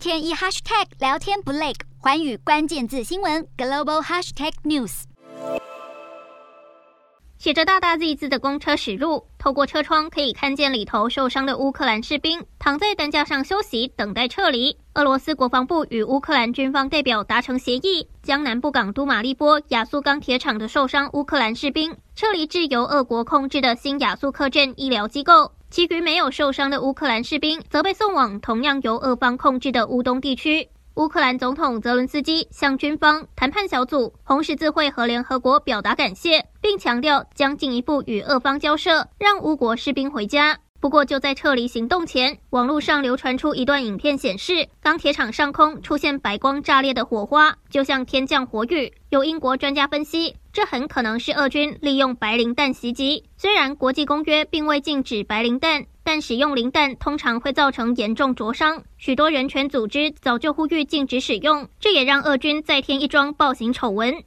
天一 hashtag 聊天不累，寰宇关键字新闻 global hashtag news。写着大大 Z 字的公车驶入，透过车窗可以看见里头受伤的乌克兰士兵躺在担架上休息，等待撤离。俄罗斯国防部与乌克兰军方代表达成协议，将南部港都马利波亚速钢铁厂的受伤乌克兰士兵撤离至由俄国控制的新亚速克镇医疗机构，其余没有受伤的乌克兰士兵则被送往同样由俄方控制的乌东地区。乌克兰总统泽伦斯基向军方、谈判小组、红十字会和联合国表达感谢，并强调将进一步与俄方交涉，让乌国士兵回家。不过，就在撤离行动前，网络上流传出一段影片，显示钢铁厂上空出现白光炸裂的火花，就像天降火雨。有英国专家分析，这很可能是俄军利用白磷弹袭击。虽然国际公约并未禁止白磷弹。但使用磷弹通常会造成严重灼伤，许多人权组织早就呼吁禁止使用，这也让俄军再添一桩暴行丑闻。